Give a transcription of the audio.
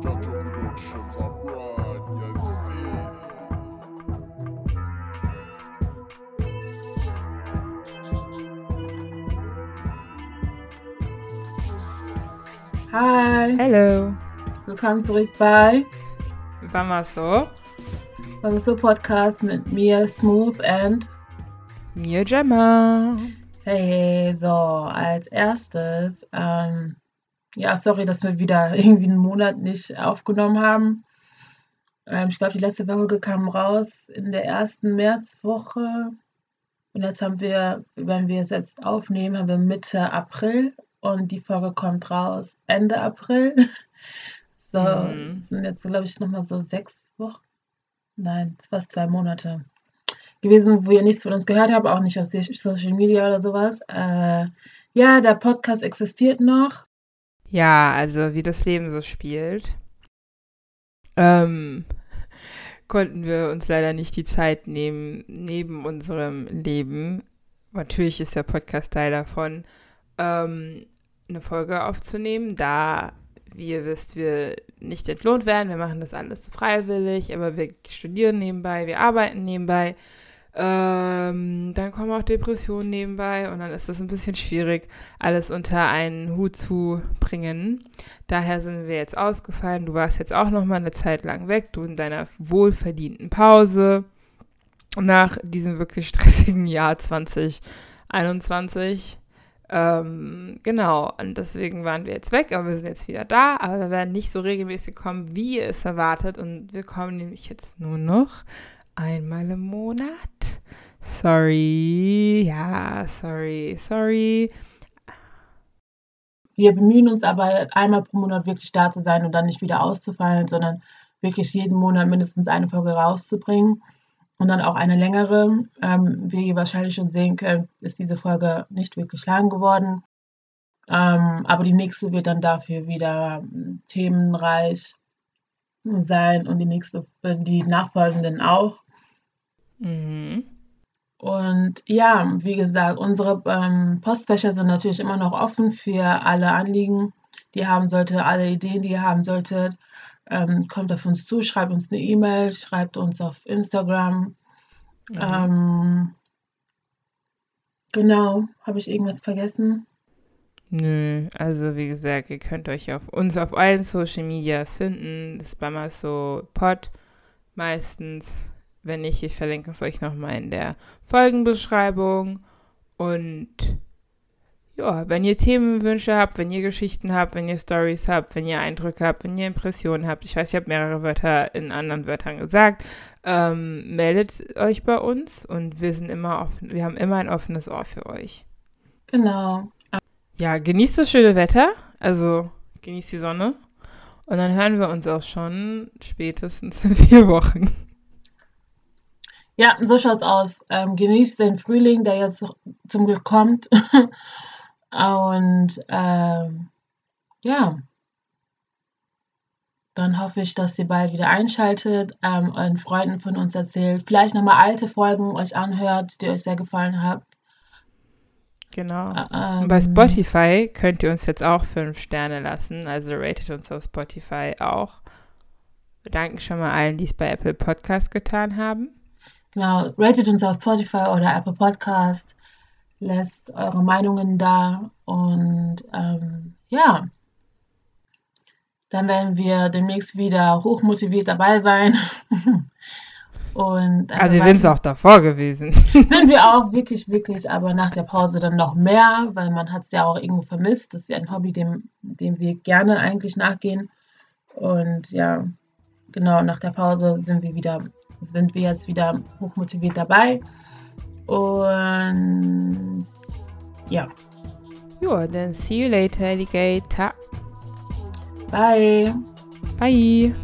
Hi. Hello. Willkommen zurück bei Vamos so. Podcast mit mir Smooth and mir Gemma. Hey, so als erstes ähm, ja, sorry, dass wir wieder irgendwie einen Monat nicht aufgenommen haben. Ähm, ich glaube, die letzte Folge kam raus in der ersten Märzwoche. Und jetzt haben wir, wenn wir es jetzt aufnehmen, haben wir Mitte April und die Folge kommt raus Ende April. So, Mhm. sind jetzt, glaube ich, nochmal so sechs Wochen. Nein, fast zwei Monate gewesen, wo ihr nichts von uns gehört habt, auch nicht auf Social Media oder sowas. Äh, ja, der Podcast existiert noch. Ja, also wie das Leben so spielt, ähm, konnten wir uns leider nicht die Zeit nehmen, neben unserem Leben, natürlich ist der Podcast Teil davon, ähm, eine Folge aufzunehmen, da, wie ihr wisst, wir nicht entlohnt werden. Wir machen das alles freiwillig, aber wir studieren nebenbei, wir arbeiten nebenbei. Ähm, dann kommen auch Depressionen nebenbei und dann ist das ein bisschen schwierig, alles unter einen Hut zu bringen. Daher sind wir jetzt ausgefallen. Du warst jetzt auch noch mal eine Zeit lang weg, du in deiner wohlverdienten Pause nach diesem wirklich stressigen Jahr 2021. Ähm, genau, und deswegen waren wir jetzt weg, aber wir sind jetzt wieder da, aber wir werden nicht so regelmäßig kommen, wie ihr es erwartet. Und wir kommen nämlich jetzt nur noch einmal im Monat. Sorry, ja, sorry, sorry. Wir bemühen uns aber einmal pro Monat wirklich da zu sein und dann nicht wieder auszufallen, sondern wirklich jeden Monat mindestens eine Folge rauszubringen und dann auch eine längere. Ähm, wie ihr wahrscheinlich schon sehen könnt, ist diese Folge nicht wirklich lang geworden. Ähm, aber die nächste wird dann dafür wieder ähm, themenreich sein und die nächste, äh, die nachfolgenden auch. Mhm. Und ja, wie gesagt, unsere ähm, Postfächer sind natürlich immer noch offen für alle Anliegen, die ihr haben solltet, alle Ideen, die ihr haben solltet. Ähm, kommt auf uns zu, schreibt uns eine E-Mail, schreibt uns auf Instagram. Mhm. Ähm, genau, habe ich irgendwas vergessen? Nö, also wie gesagt, ihr könnt euch auf uns auf allen Social Medias finden. Das ist bei mal so Pod meistens. Wenn nicht, ich verlinke es euch nochmal in der Folgenbeschreibung. Und ja, wenn ihr Themenwünsche habt, wenn ihr Geschichten habt, wenn ihr Stories habt, wenn ihr Eindrücke habt, wenn ihr Impressionen habt, ich weiß, ich habe mehrere Wörter in anderen Wörtern gesagt, ähm, meldet euch bei uns und wir sind immer offen, wir haben immer ein offenes Ohr für euch. Genau. Ja, genießt das schöne Wetter, also genießt die Sonne. Und dann hören wir uns auch schon spätestens in vier Wochen. Ja, so schaut's aus. Ähm, genießt den Frühling, der jetzt zum Glück kommt. Und ähm, ja, dann hoffe ich, dass ihr bald wieder einschaltet, ähm, euren Freunden von uns erzählt, vielleicht nochmal alte Folgen euch anhört, die euch sehr gefallen haben. Genau. Ähm, bei Spotify könnt ihr uns jetzt auch fünf Sterne lassen, also ratet uns auf Spotify auch. Wir danken schon mal allen, die es bei Apple Podcast getan haben. Genau, ratet uns auf Spotify oder Apple Podcast, lässt eure Meinungen da und ähm, ja, dann werden wir demnächst wieder hochmotiviert dabei sein. und Also wir sind es auch davor gewesen. sind wir auch wirklich, wirklich, aber nach der Pause dann noch mehr, weil man hat es ja auch irgendwo vermisst. Das ist ja ein Hobby, dem, dem wir gerne eigentlich nachgehen. Und ja, genau, nach der Pause sind wir wieder, sind wir jetzt wieder hochmotiviert dabei. Und ja, Ja, dann see you later, Alligator. bye. Bye.